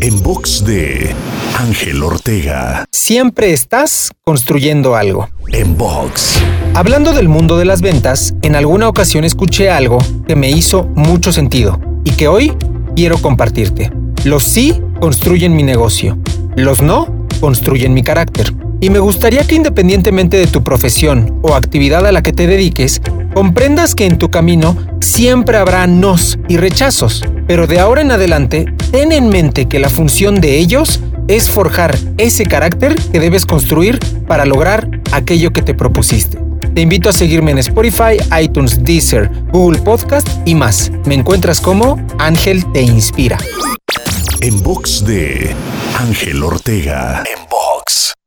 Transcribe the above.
En box de Ángel Ortega. Siempre estás construyendo algo. En box. Hablando del mundo de las ventas, en alguna ocasión escuché algo que me hizo mucho sentido y que hoy quiero compartirte. Los sí construyen mi negocio. Los no construyen mi carácter. Y me gustaría que independientemente de tu profesión o actividad a la que te dediques, comprendas que en tu camino siempre habrá nos y rechazos. Pero de ahora en adelante, ten en mente que la función de ellos es forjar ese carácter que debes construir para lograr aquello que te propusiste. Te invito a seguirme en Spotify, iTunes, Deezer, Google Podcast y más. Me encuentras como Ángel Te Inspira. En box de Ángel Ortega. En box.